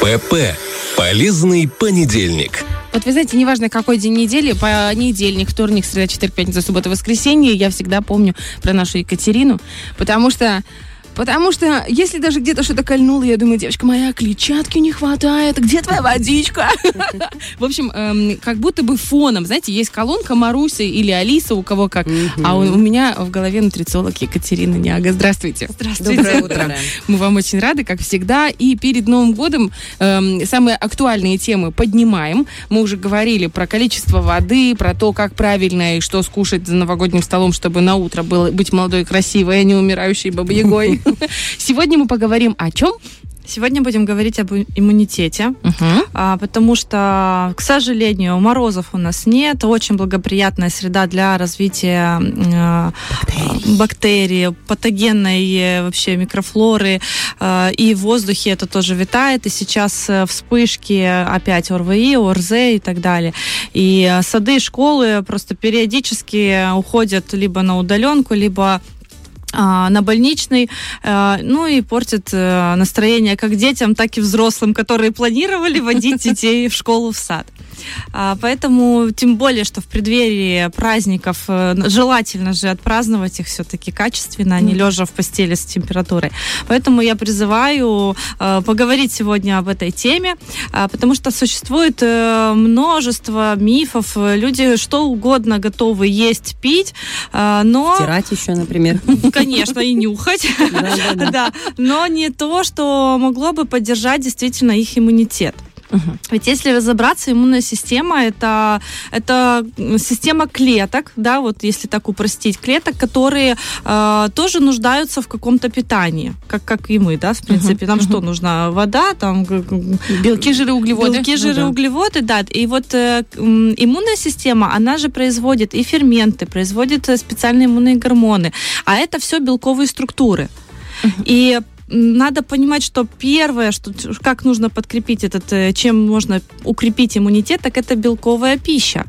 ПП. Полезный понедельник. Вот вы знаете, неважно, какой день недели, понедельник, вторник, среда, четверг, пятница, суббота, воскресенье, я всегда помню про нашу Екатерину, потому что Потому что если даже где-то что-то кольнуло, я думаю, девочка моя, клетчатки не хватает, где твоя водичка? В общем, эм, как будто бы фоном, знаете, есть колонка Маруси или Алиса, у кого как. А у, меня в голове нутрициолог Екатерина Няга. Здравствуйте. Здравствуйте. Доброе утро. Мы вам очень рады, как всегда. И перед Новым годом эм, самые актуальные темы поднимаем. Мы уже говорили про количество воды, про то, как правильно и что скушать за новогодним столом, чтобы на утро было, быть молодой, красивой, а не умирающей бабой-ягой. Сегодня мы поговорим о чем? Сегодня будем говорить об иммунитете, uh-huh. а, потому что, к сожалению, морозов у нас нет. Очень благоприятная среда для развития э, бактерий. бактерий, патогенной вообще микрофлоры. Э, и в воздухе это тоже витает. И сейчас э, вспышки опять ОРВИ, ОРЗ и так далее. И сады, школы просто периодически уходят либо на удаленку, либо на больничный, а, ну и портит э, настроение как детям, так и взрослым, которые планировали водить детей в школу, в сад. А, поэтому, тем более, что в преддверии праздников э, желательно же отпраздновать их все-таки качественно, а не лежа в постели с температурой. Поэтому я призываю э, поговорить сегодня об этой теме, потому что существует множество мифов. Люди что угодно готовы есть, пить, но... Стирать еще, например. конечно, и нюхать, да, но не то, что могло бы поддержать действительно их иммунитет. Угу. Ведь если разобраться, иммунная система это, это система клеток, да, вот если так упростить, клеток, которые э, тоже нуждаются в каком-то питании, как, как и мы, да, в принципе. Нам угу. что нужно? Вода, там белки, жиры, углеводы. Белки, жиры, ну, да. углеводы, да. И вот э, иммунная система, она же производит и ферменты, производит э, специальные иммунные гормоны, а это все белковые структуры. И надо понимать, что первое, что, как нужно подкрепить этот, э, чем можно укрепить иммунитет, так это белковая пища.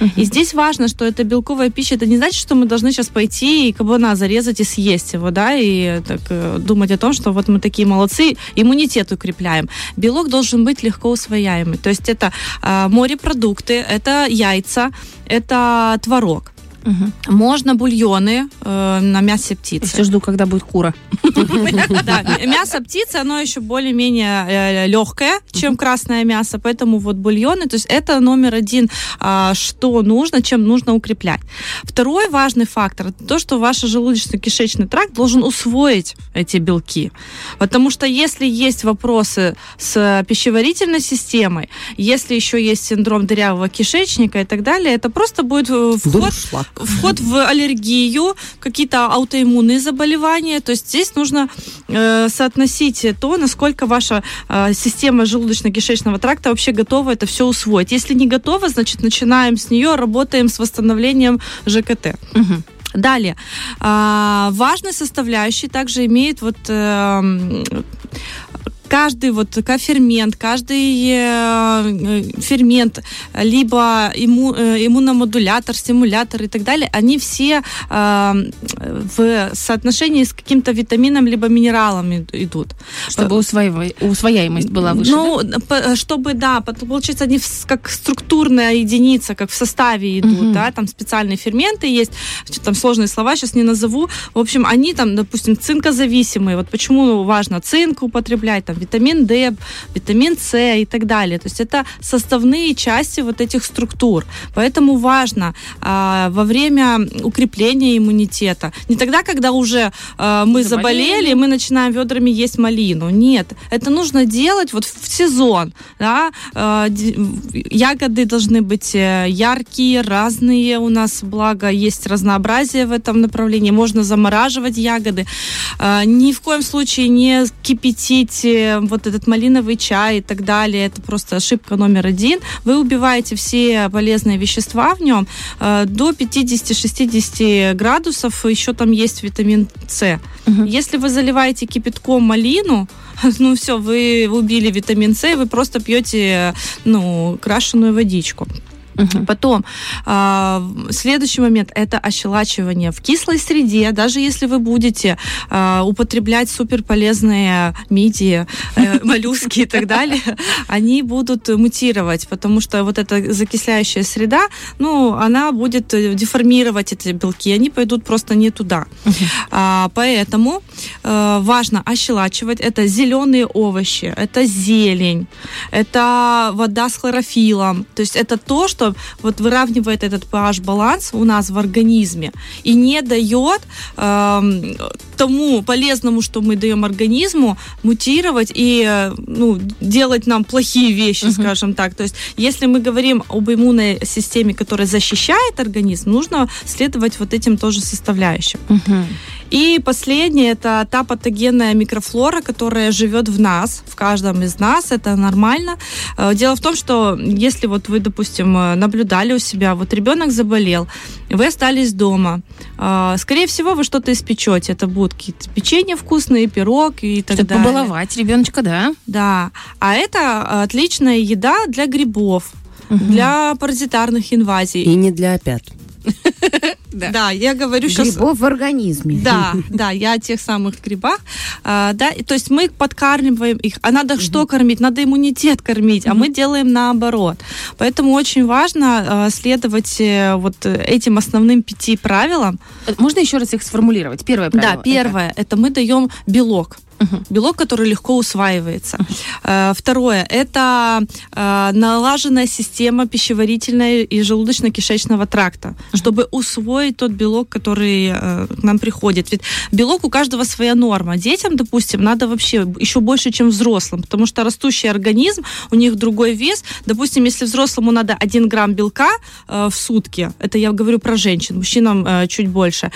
Uh-huh. И здесь важно, что это белковая пища. Это не значит, что мы должны сейчас пойти и кабана зарезать и съесть его, да, и так, э, думать о том, что вот мы такие молодцы, иммунитет укрепляем. Белок должен быть легко усвояемый. То есть это э, морепродукты, это яйца, это творог. Угу. Можно бульоны э, на мясе птицы. Все жду, когда будет кура. Мясо птицы, оно еще более-менее э, легкое, чем красное мясо, поэтому вот бульоны, то есть это номер один, а, что нужно, чем нужно укреплять. Второй важный фактор, то, что ваш желудочно-кишечный тракт должен усвоить эти белки. Потому что если есть вопросы с пищеварительной системой, если еще есть синдром дырявого кишечника и так далее, это просто будет вход вход в аллергию, какие-то аутоиммунные заболевания. То есть здесь нужно э, соотносить то, насколько ваша э, система желудочно-кишечного тракта вообще готова это все усвоить. Если не готова, значит, начинаем с нее, работаем с восстановлением ЖКТ. Угу. Далее, а, важной составляющей также имеет вот э, каждый вот кофермент, каждый э, фермент, либо имму, э, иммуномодулятор, стимулятор и так далее, они все э, в соотношении с каким-то витамином либо минералом идут. Чтобы усвояемость была выше, Ну, да? чтобы, да, получается, они как структурная единица, как в составе идут, угу. да, там специальные ферменты есть, там сложные слова сейчас не назову. В общем, они там, допустим, цинкозависимые. Вот почему важно цинк употреблять, там, витамин D, витамин С и так далее. То есть это составные части вот этих структур. Поэтому важно а, во время укрепления иммунитета, не тогда, когда уже а, мы заболели. заболели, мы начинаем ведрами есть малину. Нет, это нужно делать вот в сезон. Да? А, ягоды должны быть э, яркие, разные у нас, благо есть разнообразие в этом направлении. Можно замораживать ягоды. А, ни в коем случае не кипятить вот этот малиновый чай и так далее, это просто ошибка номер один. Вы убиваете все полезные вещества в нем э, до 50-60 градусов, еще там есть витамин С. Угу. Если вы заливаете кипятком малину, ну все, вы убили витамин С, вы просто пьете ну, крашеную водичку. Потом э, следующий момент это ощелачивание в кислой среде. Даже если вы будете э, употреблять суперполезные мидии, э, моллюски и так далее, они будут мутировать, потому что вот эта закисляющая среда, ну, она будет деформировать эти белки, они пойдут просто не туда. А, поэтому э, важно ощелачивать. Это зеленые овощи, это зелень, это вода с хлорофилом. То есть это то, что вот выравнивает этот pH-баланс у нас в организме и не дает э, тому полезному, что мы даем организму, мутировать и ну, делать нам плохие вещи, uh-huh. скажем так. То есть если мы говорим об иммунной системе, которая защищает организм, нужно следовать вот этим тоже составляющим. Uh-huh. И последнее это та патогенная микрофлора, которая живет в нас, в каждом из нас. Это нормально. Э, дело в том, что если вот вы, допустим, э, наблюдали у себя, вот ребенок заболел, вы остались дома, э, скорее всего, вы что-то испечете. Это будут какие-то печенье вкусные, пирог и так Чтобы далее. побаловать ребеночка, да? Да. А это отличная еда для грибов, угу. для паразитарных инвазий. И не для опят. Да. да, я говорю сейчас... Грибов в организме. Да, да, я о тех самых грибах. А, да, то есть мы подкармливаем их. А надо угу. что кормить? Надо иммунитет кормить, угу. а мы делаем наоборот. Поэтому очень важно а, следовать э, вот этим основным пяти правилам. Можно еще раз их сформулировать? Первое правило. Да, первое. Это, это мы даем белок. Угу. Белок, который легко усваивается. Угу. Второе – это э, налаженная система пищеварительной и желудочно-кишечного тракта, угу. чтобы усвоить тот белок, который э, к нам приходит. Ведь белок у каждого своя норма. Детям, допустим, надо вообще еще больше, чем взрослым, потому что растущий организм, у них другой вес. Допустим, если взрослому надо 1 грамм белка в сутки, это я говорю про женщин, мужчинам чуть больше,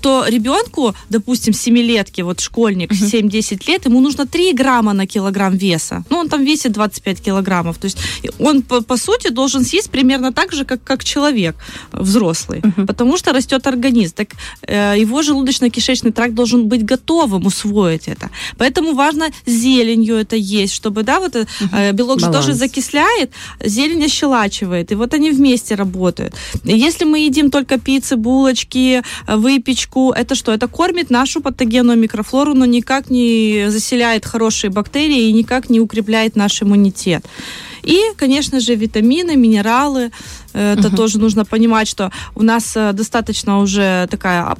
то ребенку, допустим, 7-летки, вот школьник, угу. 7 10 лет, ему нужно 3 грамма на килограмм веса. Ну, он там весит 25 килограммов. То есть он, по, по сути, должен съесть примерно так же, как, как человек взрослый. Uh-huh. Потому что растет организм. Так э, его желудочно-кишечный тракт должен быть готовым усвоить это. Поэтому важно зеленью это есть, чтобы, да, вот uh-huh. белок Баланс. же тоже закисляет, зелень ощелачивает. И вот они вместе работают. Если мы едим только пиццы, булочки, выпечку, это что? Это кормит нашу патогенную микрофлору, но никак не заселяет хорошие бактерии и никак не укрепляет наш иммунитет. И, конечно же, витамины, минералы. Это угу. тоже нужно понимать, что у нас э, достаточно уже такая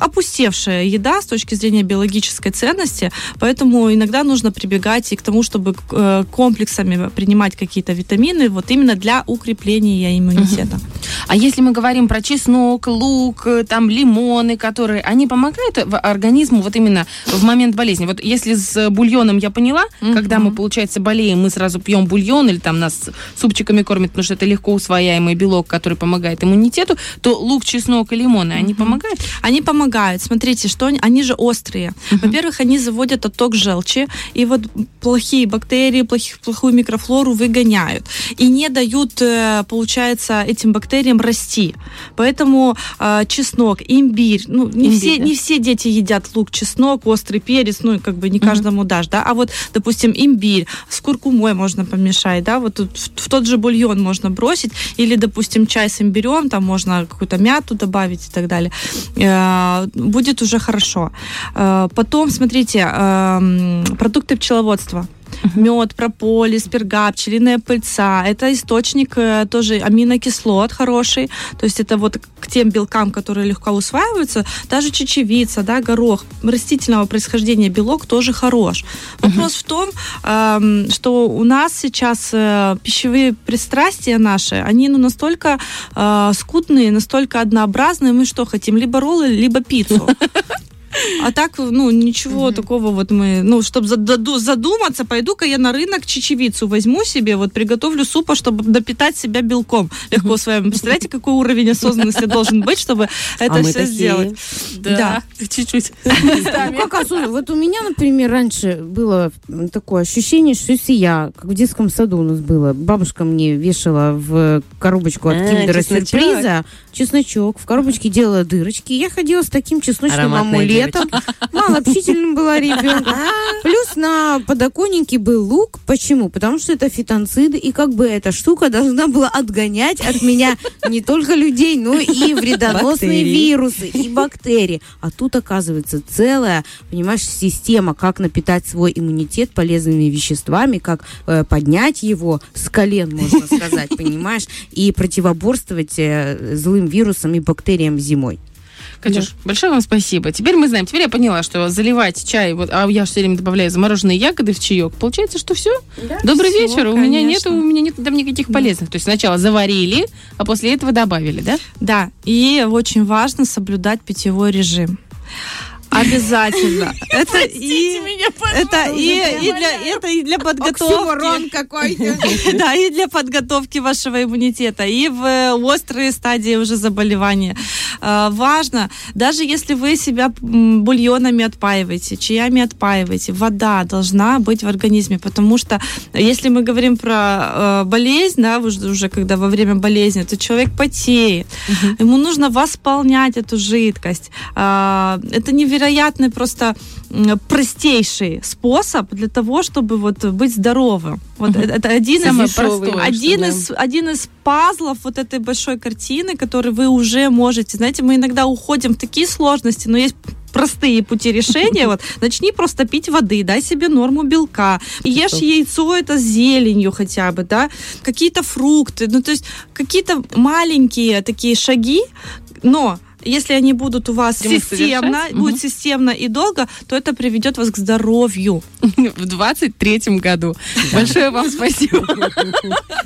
опустевшая еда с точки зрения биологической ценности, поэтому иногда нужно прибегать и к тому, чтобы э, комплексами принимать какие-то витамины, вот именно для укрепления иммунитета. Угу. А если мы говорим про чеснок, лук, там лимоны, которые, они помогают организму вот именно в момент болезни? Вот если с бульоном я поняла, угу. когда мы, получается, болеем, мы сразу пьем бульон или там нас супчиками кормят, потому что это легко усвояемый белок, который помогает иммунитету, то лук, чеснок и лимоны, угу. они помогают? Они помогают помогают. Смотрите, что они, они же острые. Uh-huh. Во-первых, они заводят отток желчи, и вот плохие бактерии, плохих, плохую микрофлору выгоняют. И не дают, э, получается, этим бактериям расти. Поэтому э, чеснок, имбирь, ну, не, имбирь, все, да. не все дети едят лук, чеснок, острый перец, ну, как бы не каждому uh-huh. дашь, да, а вот, допустим, имбирь с куркумой можно помешать, да, вот в, в тот же бульон можно бросить, или, допустим, чай с имбирем, там можно какую-то мяту добавить и так далее э, будет уже хорошо. Э, потом, смотрите, эм, продукты пчеловодства мед, прополис, перга, пчелиная пыльца. Это источник э, тоже аминокислот хороший. То есть это вот к тем белкам, которые легко усваиваются. Даже чечевица, да, горох растительного происхождения белок тоже хорош. Вопрос uh-huh. в том, что у нас сейчас э, пищевые пристрастия наши, они ну, настолько э, скудные, настолько однообразные. Мы что хотим? Либо роллы, либо пиццу. А так, ну, ничего угу. такого вот мы, ну, чтобы задуматься, пойду-ка я на рынок чечевицу возьму себе, вот приготовлю супа, чтобы допитать себя белком легко с вами. Представляете, какой уровень осознанности должен быть, чтобы а это все сделать? Да, чуть-чуть. Ну, как Вот у меня, например, раньше было такое ощущение, что если я, как в детском саду у нас было, бабушка мне вешала в коробочку от а, киндера сюрприза чесночок, в коробочке делала дырочки, я ходила с таким чесночным амулетом, девочки. Малообщительным была ребенком. Плюс на подоконнике был лук. Почему? Потому что это фитонциды, и как бы эта штука должна была отгонять от меня не только людей, но и вредоносные Бактерии. вирусы и бактерии. А тут, оказывается, целая, понимаешь, система, как напитать свой иммунитет полезными веществами, как э, поднять его с колен, можно сказать, понимаешь, и противоборствовать э, злым вирусам и бактериям зимой. Катюш, большое вам спасибо. Теперь мы знаем, теперь я поняла, что заливать чай, вот, а я все время добавляю замороженные ягоды в чаек. Получается, что все. Добрый всё, вечер. У меня нет, конечно. у меня нет там никаких полезных. То есть сначала заварили, а после этого добавили, да? Да, и очень важно соблюдать питьевой режим. Обязательно. Это и это и, и для это и для подготовки. какой-то. Да, и для подготовки вашего иммунитета, и в э, острые стадии уже заболевания. Э, Важно, даже если вы себя бульонами отпаиваете, чаями отпаиваете, вода должна быть в организме, потому что если мы говорим про э, болезнь, да, уже, уже когда во время болезни, то человек потеет, ему нужно восполнять эту жидкость. А, Это невероятный просто простейший способ для того, чтобы вот быть здоровым. Вот это, это один Самое из простое, один что, да. из один из пазлов вот этой большой картины, который вы уже можете. Знаете, мы иногда уходим в такие сложности, но есть простые пути решения. Вот начни просто пить воды, дай себе норму белка, ешь яйцо это с зеленью хотя бы, да, какие-то фрукты, ну то есть какие-то маленькие такие шаги, но если они будут у вас системно, совершать. будет системно и долго, то это приведет вас к здоровью. В 23-м году. Большое вам спасибо.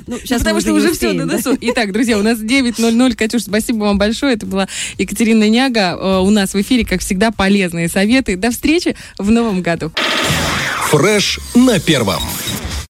Ну, сейчас Потому что уже все на носу. Итак, друзья, у нас 9.00. Катюш, спасибо вам большое. Это была Екатерина Няга. Э, У нас в эфире, как всегда, полезные советы. До встречи в новом году. Фреш на первом.